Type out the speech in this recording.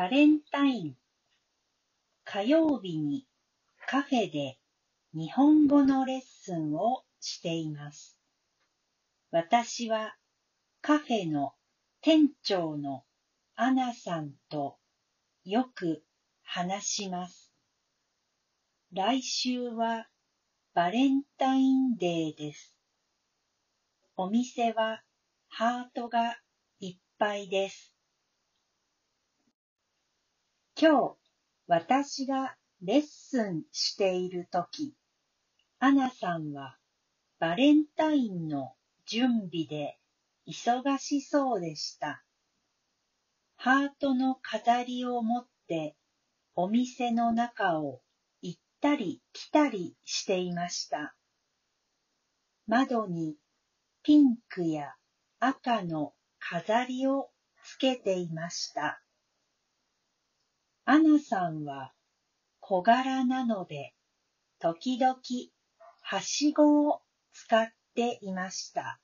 バレンタイン火曜日にカフェで日本語のレッスンをしています。私はカフェの店長のアナさんとよく話します。来週はバレンタインデーです。お店はハートがいっぱいです。今日私がレッスンしているとき、アナさんはバレンタインの準備で忙しそうでした。ハートの飾りを持ってお店の中を行ったり来たりしていました。窓にピンクや赤の飾りをつけていました。アナさんは小柄なので、時々はしごを使っていました。